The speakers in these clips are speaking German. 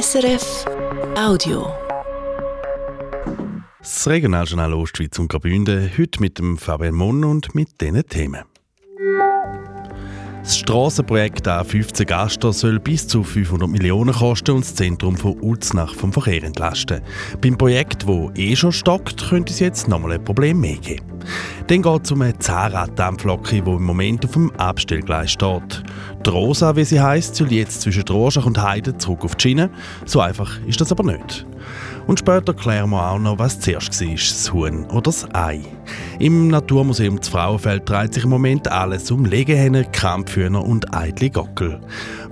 SRF Audio. Das Regionaljournal Ostschweiz und Graubünden, heute mit dem Fabian Monn und mit diesen Themen. Das Strassenprojekt A15 Gaster soll bis zu 500 Millionen kosten und das Zentrum von Uznach vom Verkehr entlasten. Beim Projekt, wo eh schon stockt, könnte es jetzt nochmal ein Problem mehr geben. Dann geht es um eine Zahnraddampflocke, die im Moment auf dem Abstellgleis steht. Die Rosa, wie sie heisst, soll jetzt zwischen Droschach und Heide zurück auf die Schiene. So einfach ist das aber nicht. Und später klären wir auch noch, was zuerst war, das Huhn oder das Ei. Im Naturmuseum zu Frauenfeld dreht sich im Moment alles um Legehennen, Krampfhühner und eitle Gockel.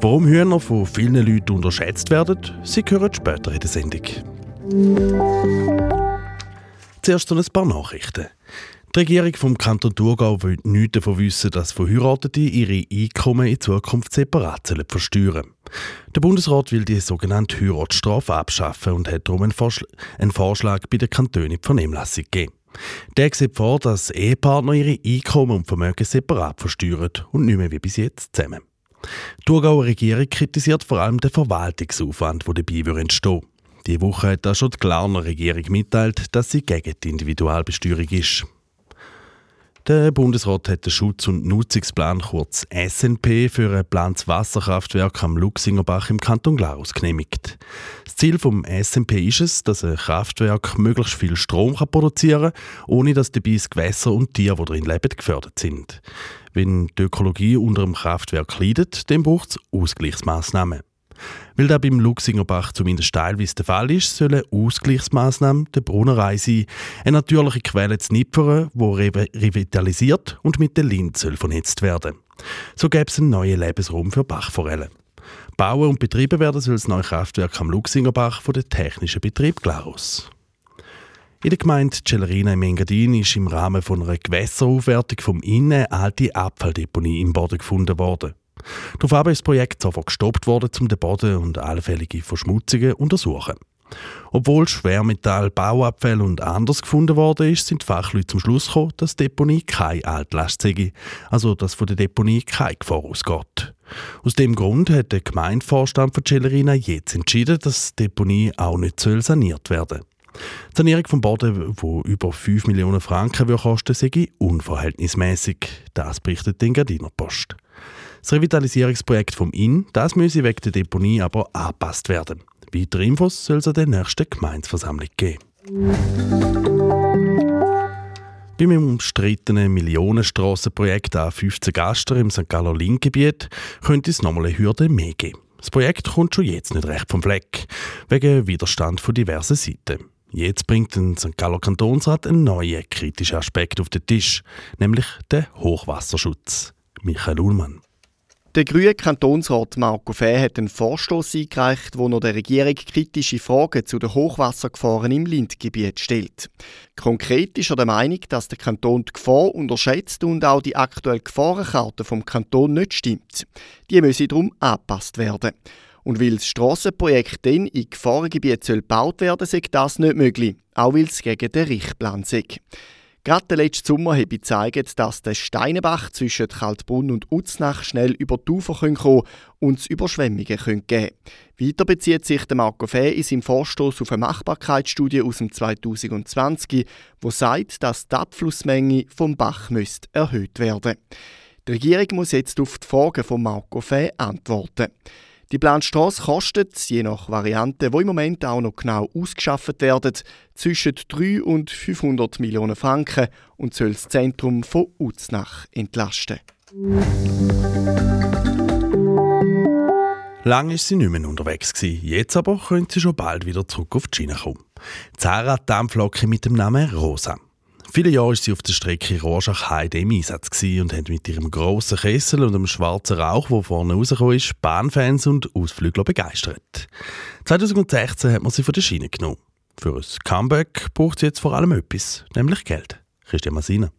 Warum Hühner von vielen Leuten unterschätzt werden, Sie hören später in der Sendung. Zuerst noch ein paar Nachrichten. Die Regierung vom Kanton Thurgau will nichts davon wissen, dass Verheiratete ihre Einkommen in Zukunft separat versteuern Der Bundesrat will die sogenannte Heiratsstrafe abschaffen und hat darum einen, Vorschl einen Vorschlag bei den Kantonen in die Vernehmlassung gegeben. Der sieht vor, dass Ehepartner ihre Einkommen und Vermögen separat versteuern und nicht mehr wie bis jetzt zusammen. Die Thurgauer Regierung kritisiert vor allem den Verwaltungsaufwand, der dabei entstehen Die Woche hat auch schon die Glarner Regierung mitteilt, dass sie gegen die Individualbesteuerung ist. Der Bundesrat hat den Schutz- und Nutzungsplan kurz SNP für ein geplantes Wasserkraftwerk am Luxingerbach im Kanton Glarus genehmigt. Das Ziel vom SNP ist es, dass ein Kraftwerk möglichst viel Strom produzieren kann, ohne dass dabei das Gewässer und die Tiere, die darin leben, gefördert sind. Wenn die Ökologie unter dem Kraftwerk leidet, dann braucht es Ausgleichsmaßnahmen. Weil das beim Luxingerbach zumindest teilweise der Fall ist, soll eine Ausgleichsmaßnahme der Brunnerei sein, eine natürliche Quelle zu nippern, die revitalisiert und mit der Lind vernetzt werden. So gäbe es einen neuen Lebensraum für Bachforellen. Bauen und betrieben werden soll das neue Kraftwerk am Luxingerbach von der Technischen Betrieb Glarus. In der Gemeinde Celerina im Engadin ist im Rahmen von einer Gewässeraufwertung vom Innen alte Abfalldeponie im Boden gefunden worden. Daraufhin ist das Projekt sofort gestoppt worden, um den Boden und allfällige Verschmutzungen zu untersuchen. Obwohl Schwermetall, Bauabfälle und anders gefunden worden ist, sind die Fachleute zum Schluss gekommen, dass die Deponie keine Altlast sei, also dass von der Deponie keine Gefahr ausgeht. Aus dem Grund hat der Gemeindevorstand von Celerina jetzt entschieden, dass die Deponie auch nicht saniert werden soll. Die Sanierung vom Boden, wo über 5 Millionen Franken kosten sei unverhältnismäßig. Das berichtet die Gardiner Post. Das Revitalisierungsprojekt vom Inn, das müsse wegen der Deponie aber angepasst werden. Weitere Infos soll es an der nächsten Gemeinsversammlung geben. Beim umstrittenen Millionenstrassenprojekt A15 Gaster im St. Galler Linkgebiet könnte es nochmal eine Hürde mehr geben. Das Projekt kommt schon jetzt nicht recht vom Fleck, wegen Widerstand von diversen Seiten. Jetzt bringt der St. Galler Kantonsrat einen neuen kritischen Aspekt auf den Tisch, nämlich den Hochwasserschutz. Michael Ullmann. Der grüne Kantonsrat Marco Fäh hat einen Vorstoß eingereicht, wo noch der Regierung kritische Fragen zu den Hochwassergefahren im Lindgebiet stellt. Konkret ist er der Meinung, dass der Kanton die Gefahr unterschätzt und auch die aktuelle Gefahrenkarte vom Kanton nicht stimmt. Die müsse darum angepasst werden. Und weil das Strassenprojekt dann in Gefahrengebiet gebaut werden soll, sei das nicht möglich, auch weil es gegen den Richtplan sei. Gerade der letzte Sommer habe gezeigt, dass der Steinebach zwischen Kaltbrunn und Uznach schnell über die Ufer kommen kann und es Überschwemmungen geben können. Weiter bezieht sich der Marco Fäh in seinem Vorstoß auf eine Machbarkeitsstudie aus dem 2020, wo sagt, dass die Abflussmenge vom Bach müsste erhöht werden. Die Regierung muss jetzt auf die Fragen von Marco Fäh antworten. Die Planstrasse kostet, je nach Variante, wo im Moment auch noch genau ausgeschafft werden, zwischen 3 und 500 Millionen Franken und soll das Zentrum von Uznach entlasten. Lange ist sie nicht mehr unterwegs gewesen. Jetzt aber könnte sie schon bald wieder zurück auf die Schiene kommen. Zara Dampflocke mit dem Namen Rosa. Viele Jahre war sie auf der Strecke Rorschach-Heide im Einsatz und hat mit ihrem grossen Kessel und dem schwarzen Rauch, der vorne rausgekommen ist, Bahnfans und Ausflügler begeistert. 2016 hat man sie von der Schiene genommen. Für ein Comeback braucht sie jetzt vor allem etwas, nämlich Geld. Christian Massina.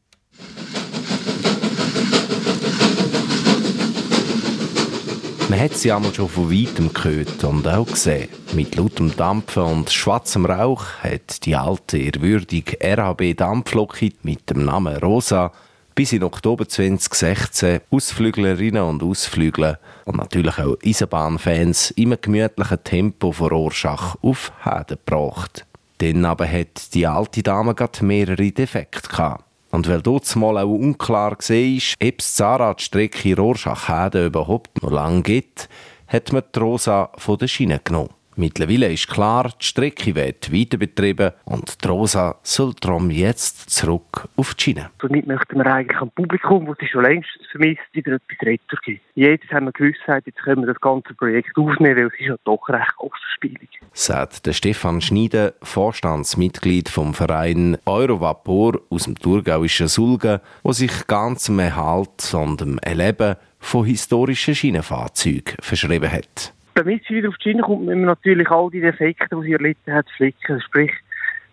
Man hat sie einmal schon von weitem gehört und auch gesehen. Mit lautem Dampfen und schwarzem Rauch hat die alte, ehrwürdige RHB Dampflocke mit dem Namen Rosa bis in Oktober 2016 Ausflüglerinnen und Ausflügler und natürlich auch Eisenbahnfans im gemütlichen Tempo von Rorschach auf Heden gebracht. Dann aber hat die alte Dame gerade mehrere Defekte gehabt. Und weil dort mal auch unklar war, ob es Zahnradstrecke Rorschach-Heden überhaupt noch lange gibt, hat man die Rosa von der Schiene genommen. Mittlerweile ist klar, die Strecke wird weiter betrieben und die Rosa soll darum jetzt zurück auf die Schiene. Damit möchten wir eigentlich am Publikum, das sie schon längst vermisst, wieder etwas Retro geben. Jetzt haben wir Gewissheit, jetzt können wir das ganze Projekt aufnehmen, weil es ist ja doch recht kostenspielig. Sagt der Stefan Schneider, Vorstandsmitglied vom Verein Eurovapor aus dem thurgauischen Sulgen, der sich ganz dem Erhalt und dem Erleben von historischen Schienenfahrzeugen verschrieben hat. Damit sie wieder auf die Schiene kommt, müssen wir natürlich all die Defekte, die sie erlitten hat, flicken. Sprich,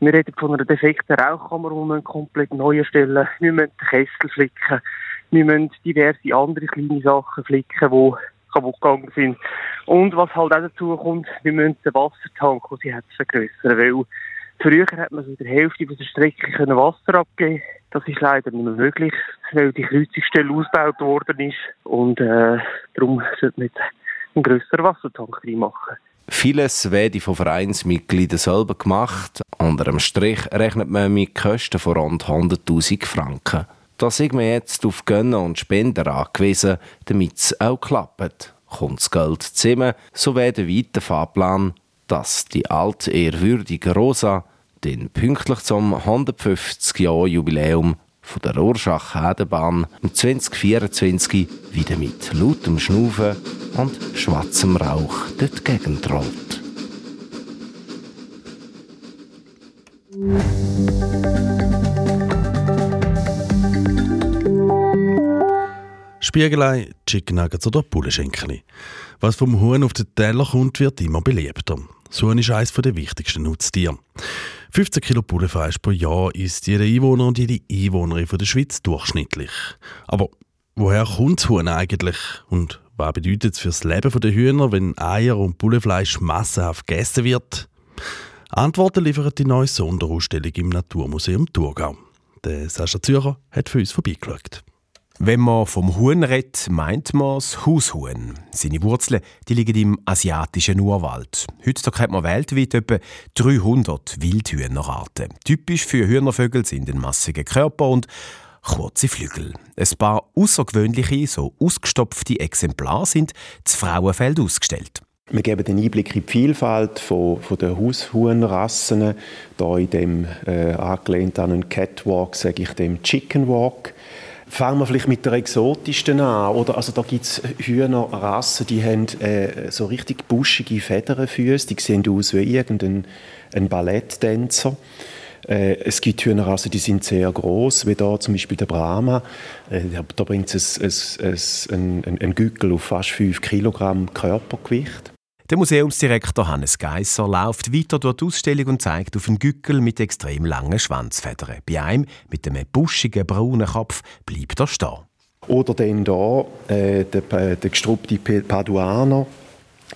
wir reden von einer defekten Rauchkammer, die wir komplett neu erstellen Wir müssen den Kessel flicken. Wir müssen diverse andere kleine Sachen flicken, die kaputt gegangen sind. Und was halt auch dazu kommt, wir müssen den Wassertank, den sie hat, vergrößern. Weil früher hat man so der Hälfte der Strecke Wasser abgeben Das ist leider nicht mehr möglich, weil die Kreuzungsstelle ausgebaut worden ist. Und äh, darum sollte man jetzt einen grösseren Wassertank reinmachen. Vieles werde von Vereinsmitgliedern selber gemacht. Unter dem Strich rechnet man mit Kosten von rund 100.000 Franken. Da sind wir jetzt auf Gönner und Spender angewiesen, damit es auch klappt. Kommt das Geld zusammen, so wäre der weite Fahrplan, dass die alte, ehrwürdige Rosa den pünktlich zum 150-Jahr-Jubiläum von der Rorschach-Hedenbahn 2024 wieder mit lautem Schnaufen und schwarzem Rauch durch die Gegend. Spiegelei, Chicken Nuggets oder Bullenschenkeli. Was vom Huhn auf den Teller kommt, wird immer beliebter. Das Huhn ist eines der wichtigsten Nutztiere. 15 Kilo Bullenfleisch pro Jahr isst jeder Einwohner und jede Einwohnerin von der Schweiz durchschnittlich. Aber woher kommt das Huhn eigentlich? Und was bedeutet es für das Leben der Hühner, wenn Eier und Bullenfleisch massenhaft gegessen wird? Antworten liefert die neue Sonderausstellung im Naturmuseum Thurgau. Der Sascha Zürcher hat für uns vorbeigeschaut. Wenn man vom Huhn redet, meint man das Haushuhn. Seine Wurzeln die liegen im asiatischen Urwald. Heutzutage hat man weltweit etwa 300 Wildhühnerarten. Typisch für Hühnervögel sind ein massiger Körper und kurze Flügel. Ein paar außergewöhnliche, so ausgestopfte Exemplare sind zu Frauenfeld ausgestellt. Wir geben den Einblick in die Vielfalt von, von der Haushuhnrassen. Hier in dem äh, angelehnt an einen Catwalk sage ich dem Chicken Walk. Fangen wir vielleicht mit der exotischsten an. Oder, also da gibt es Hühnerrassen, die haben äh, so richtig buschige Federnfüße. Die sehen aus wie irgendein ein Balletttänzer. Äh, es gibt Hühnerrassen, die sind sehr groß, wie da zum Beispiel der Brahma. Äh, da bringt es ein, ein, ein, ein Gückel auf fast 5 Kilogramm Körpergewicht. Der Museumsdirektor Hannes Geisser läuft weiter durch die Ausstellung und zeigt auf einen Gückel mit extrem langen Schwanzfedern. Bei einem mit einem buschigen braunen Kopf bleibt er stehen. Oder dann hier äh, der, der gestruppte Paduaner,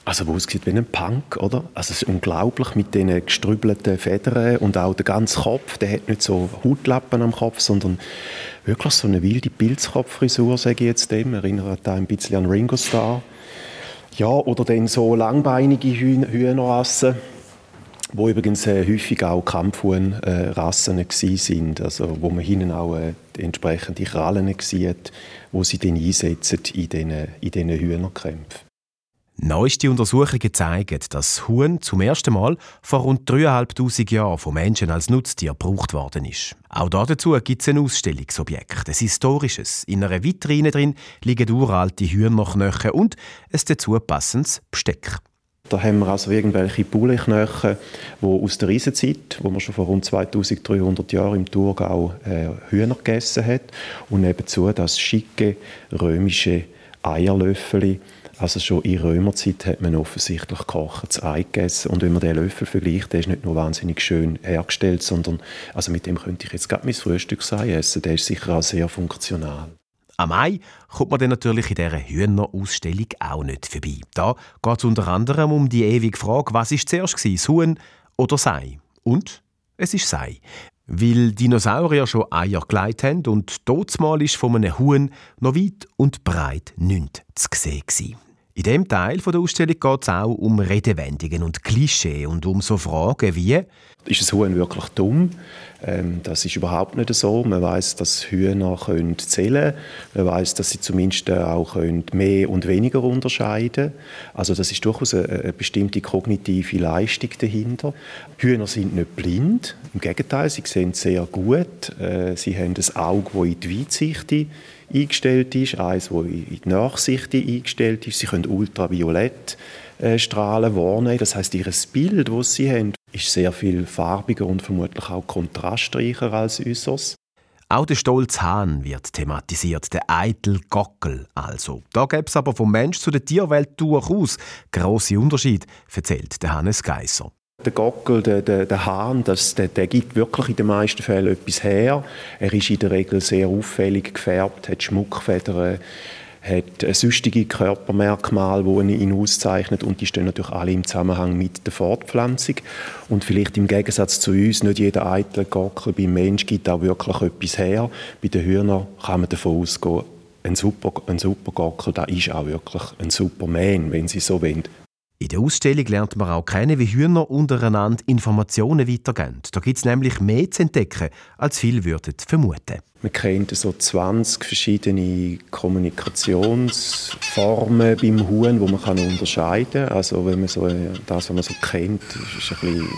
also wo aussieht wie ein Punk, oder? Also es ist unglaublich mit diesen gestrübelten Federn und auch der ganze Kopf, der hat nicht so Hautlappen am Kopf, sondern wirklich so eine wilde Pilzkopffrisur, sage ich jetzt dem. Erinnert ein bisschen an Ringo Starr. Ja, oder dann so langbeinige Hühnerrassen, wo übrigens äh, häufig auch Kampfhuhnrassen äh, sind, also wo man hinten auch äh, entsprechende Krallen sieht, wo sie dann einsetzen in diesen, Hühnerkämpfen. Neueste Untersuchungen zeigen, dass Huhn zum ersten Mal vor rund 3'500 Jahren von Menschen als Nutztier gebraucht worden ist. Auch dazu gibt es ein Ausstellungsobjekt, ein historisches. In einer Vitrine drin liegen uralte Hühnerknochen und ein dazu passendes Besteck. Da haben wir also irgendwelche Bullenknochen, die aus der Eisenzeit, wo man schon vor rund 2300 Jahren im Thurgau äh, Hühner gegessen hat, und nebenzu das schicke römische Eierlöffel, also schon in Römerzeit hat man offensichtlich gekochtes Ei gegessen. Und wenn man den Löffel vergleicht, der ist nicht nur wahnsinnig schön hergestellt, sondern also mit dem könnte ich jetzt gerade mein Frühstücksei essen. Der ist sicher auch sehr funktional. Am Ei kommt man dann natürlich in dieser Hühnerausstellung auch nicht vorbei. Da geht es unter anderem um die ewige Frage, was ist zuerst gewesen, das Huhn oder Sei? Und es ist Sei. Weil Dinosaurier schon Eier gelegt haben und mal ist von einem Huhn noch weit und breit nichts zu sehen. In dem Teil der Ausstellung geht es auch um Redewendungen und Klischee und um so Fragen wie ist ein Huhn wirklich dumm? Ähm, das ist überhaupt nicht so. Man weiß, dass Hühner können zählen können. Man weiß, dass sie zumindest auch können mehr und weniger unterscheiden Also das ist durchaus eine, eine, bestimmte kognitive Leistung dahinter. Hühner sind nicht blind. Im Gegenteil, sie sehen sehr gut. Äh, sie haben ein Auge, das in die Weitsicht eingestellt ist, eins, das in die Nachsicht eingestellt ist. Sie können ultraviolett äh, wahrnehmen. Das heißt, ihr Bild, das sie haben, ist sehr viel farbiger und vermutlich auch kontrastreicher als unseres. Auch der stolze Hahn wird thematisiert, der eitel Gockel also. Da gäbe es aber vom Mensch zu der Tierwelt durchaus grosse Unterschiede, erzählt der Hannes Geisser. Der Gockel, der, der, der Hahn, das, der, der, gibt wirklich in den meisten Fällen etwas her. Er ist in der Regel sehr auffällig gefärbt, hat Schmuckfedern, hat sonstige Körpermerkmale, die ihn auszeichnet und die stehen natürlich alle im Zusammenhang mit der Fortpflanzung. Und vielleicht im Gegensatz zu uns, nicht jeder eitle Gockel beim Mensch gibt auch wirklich etwas her. Bei den Hühnern kann man davon ausgehen, ein super, ein super Gockel, da ist auch wirklich ein Superman, wenn Sie so wollen. In der Ausstellung lernt man auch kennen, wie Hühner untereinander Informationen weitergeben. Da gibt es nämlich mehr zu entdecken, als viele würden vermuten. Man kennt so 20 verschiedene Kommunikationsformen beim Huhn, die man unterscheiden kann. Also wenn man so, das, was man so kennt, ist bisschen,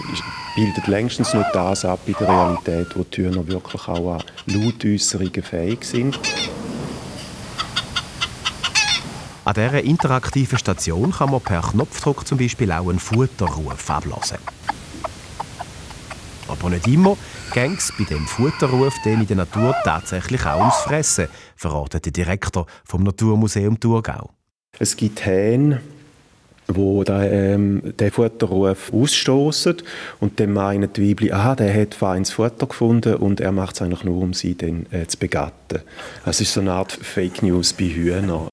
bildet längstens nicht das ab in der Realität, wo die Hühner wirklich auch an Lautäußerungen fähig sind. An dieser interaktiven Station kann man per Knopfdruck zum Beispiel auch einen Futterruf ablassen. Aber nicht immer ging es bei dem Futterruf in der Natur tatsächlich auch ums Fressen, verratet der Direktor vom Naturmuseum Thurgau. Es gibt Hähne, wo ähm, den Futterruf ausstoßen und dann meinen die Weibchen, aha, der hat feines Futter gefunden und er macht es eigentlich nur, um sie dann äh, zu begatten. Das ist so eine Art Fake News bei Hühnern.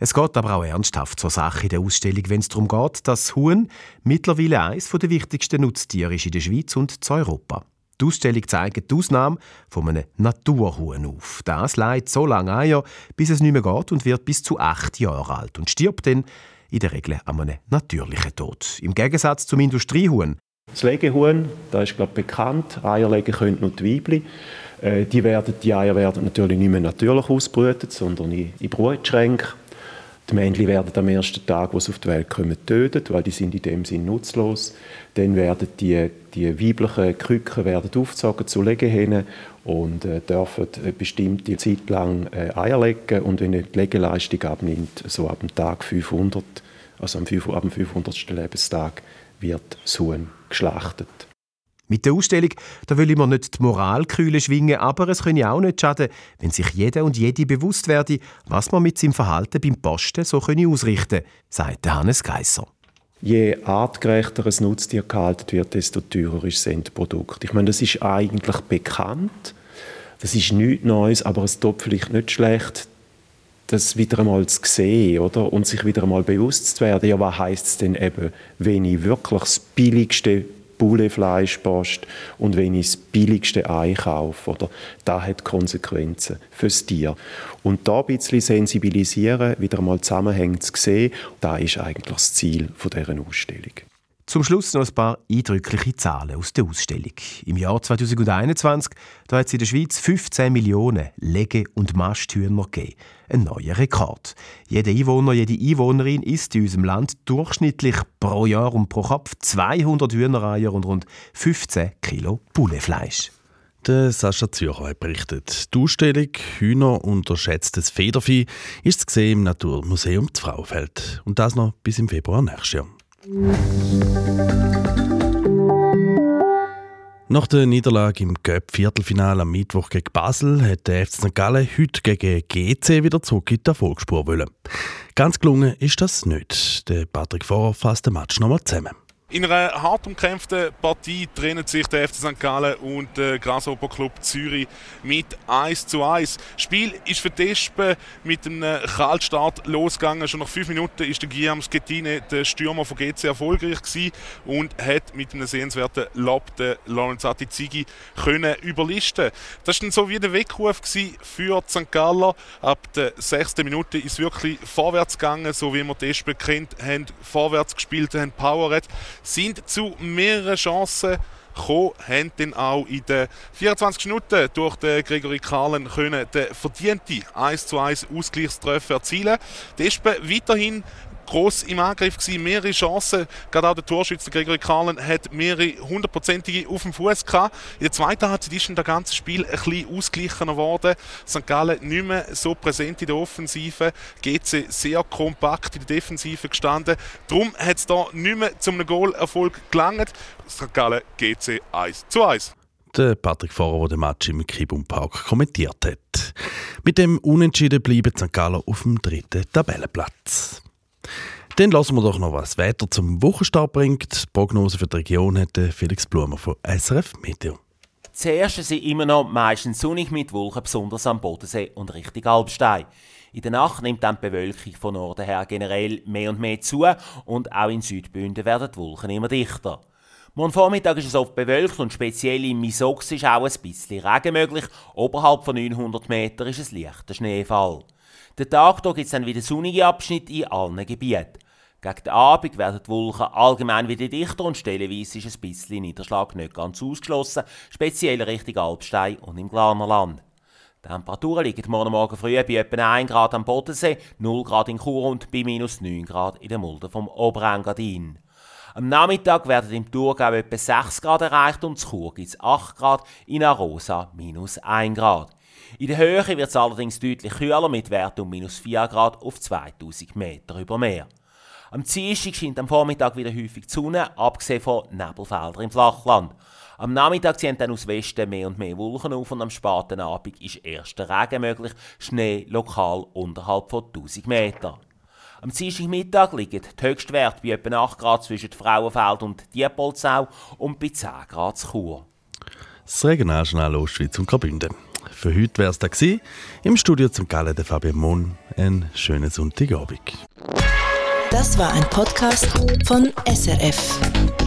Es geht aber auch ernsthaft zur Sache in der Ausstellung, wenn es darum geht, dass Huhn mittlerweile eines der wichtigsten Nutztiere ist in der Schweiz und in Europa. Die Ausstellung zeigt die Ausnahme von einem Naturhuhn auf. Das leidet so lange Eier, bis es nicht mehr geht und wird bis zu acht Jahre alt und stirbt dann in der Regel an einem natürlichen Tod. Im Gegensatz zum Industriehuhn. Das Legehuhn, da ist glaube bekannt, Eier legen können nur die Weibchen. Äh, die, werden, die Eier werden natürlich nicht mehr natürlich ausbrütet, sondern in Brutschränken die Männchen werden am ersten Tag, wo sie auf die Welt kommen, getötet, weil die sind in dem Sinn nutzlos. Dann werden die, die weiblichen Küken werden aufgezogen zu Legehennen und äh, dürfen eine bestimmte Zeit lang äh, Eier legen. Und wenn die Legeleistung abnimmt, so ab dem Tag 500, also am, 5, ab dem 500. Lebenstag, wird das Huhn geschlachtet. Mit der Ausstellung da will mir nicht die Moralkühle schwingen, aber es könnte auch nicht schaden, wenn sich jeder und jede bewusst werde, was man mit seinem Verhalten beim Posten so ausrichten kann, sagt Hannes Geisser. Je artgerechter ein Nutztier gehalten wird, desto teurer ist das Endprodukt. Ich meine, das ist eigentlich bekannt. Das ist nichts Neues, aber es tut vielleicht nicht schlecht, das wieder einmal zu sehen oder? und sich wieder einmal bewusst zu werden, ja, was heißt es denn eben, wenn ich wirklich das billigste Bullefleisch post und wenn ich das billigste einkaufe, oder das hat Konsequenzen fürs Tier. Und da ein bisschen sensibilisieren, wieder einmal Zusammenhänge zu sehen, das ist eigentlich das Ziel dieser Ausstellung. Zum Schluss noch ein paar eindrückliche Zahlen aus der Ausstellung. Im Jahr 2021 da hat es in der Schweiz 15 Millionen Lege- und Masthühner gegeben. Ein neuer Rekord. Jeder Einwohner, jede Einwohnerin isst in unserem Land durchschnittlich pro Jahr und pro Kopf 200 Hühnereier und rund 15 Kilo Bullefleisch. Der Sascha Zürcher hat berichtet. Die Ausstellung «Hühner unterschätztes Federvieh» ist zu sehen im Naturmuseum Frauenfeld. Und das noch bis im Februar nächstes Jahr. Nach der Niederlage im Göpp-Viertelfinale am Mittwoch gegen Basel hat der FC St. Gallen heute gegen GC wieder zurück in die Erfolgsspur wollen. Ganz gelungen ist das nicht. Der Patrick Vorer fasst den Match nochmal zusammen. In einer hart umkämpften Partie trennen sich der FC St. Gallen und der Grasshopper Club Zürich mit 1 zu 1. Das Spiel ist für Despe mit einem Kaltstart losgegangen. Schon nach 5 Minuten der Guillaume Schettine, der Stürmer von GC, erfolgreich und hat mit einem sehenswerten Lob den Lorenz Atizigi können überlisten. Das war so wie der Weckruf für St. Galler. Ab der 6. Minute ist es wirklich vorwärts gegangen, so wie wir Despe kennt, haben vorwärts gespielt, haben Powered sind zu mehreren Chancen gekommen, haben dann auch in den 24 Minuten durch den Gregory Kahlen können den verdienten 1 zu 1 Ausgleichstreffer erzielen. Despe weiterhin groß im Angriff gewesen, mehrere Chancen. Gerade auch der Torschütze Gregory Karlen hat mehrere hundertprozentige auf dem Fuß gehabt. In der zweiten Halbzeit ist das ganze Spiel ein bisschen ausgeglichener geworden. St. Gallen nicht mehr so präsent in der Offensive. GC sehr kompakt in der Defensive gestanden. Darum hat es da nicht mehr zum Goal-Erfolg gelangt. St. Gallen GC 1 zu 1 der Patrick Fahrer, der den Match im Kibum Park kommentiert hat. Mit dem Unentschieden bleiben St. Gallen auf dem dritten Tabellenplatz. Dann lassen wir doch noch, was Wetter zum Wochenstart bringt. Die Prognose für die Region hat Felix Blumer von SRF Meteo. Zuerst sind immer noch meistens sonnig mit Wolken, besonders am Bodensee und Richtung Alpstein. In der Nacht nimmt dann die Bewölkung von Norden her generell mehr und mehr zu und auch in Südbünden werden die Wolken immer dichter. Morgen Vormittag ist es oft bewölkt und speziell im Misox ist auch ein bisschen Regen möglich. Oberhalb von 900 Metern ist es leichter Schneefall. Den Tag gibt es dann wieder sonnige Abschnitte in allen Gebieten. Gegen den Abend werden die Wolken allgemein wieder dichter und stellenweise ist ein bisschen Niederschlag nicht ganz ausgeschlossen, speziell Richtung Alpstein und im Glanerland. Die Temperaturen liegen morgen Morgen früh bei etwa 1 Grad am Bodensee, 0 Grad in Chur und bei minus 9 Grad in der Mulde vom Oberengadin. Am Nachmittag werden im Thurgau etwa 6 Grad erreicht und in Chur gibt es 8 Grad, in Arosa minus 1 Grad. In der Höhe wird es allerdings deutlich kühler mit Werten um minus 4 Grad auf 2000 Meter über Meer. Am Dienstag scheint am Vormittag wieder häufig die Sonne, abgesehen von Nebelfeldern im Flachland. Am Nachmittag ziehen dann aus Westen mehr und mehr Wolken auf und am späten Abend ist erster Regen möglich, Schnee lokal unterhalb von 1000 Meter. Am Dienstagmittag liegen die Höchstwerte bei etwa 8 Grad zwischen Frauenfeld und Diepolzau und bei 10 Grad zu Chur. Das Regionaljournal Ostschweiz und Graubünden. Für heute wäre es da gewesen. Im Studio zum Gallen der Fabian Mohn. Einen schönen Sonntagabend. Das war ein Podcast von SRF.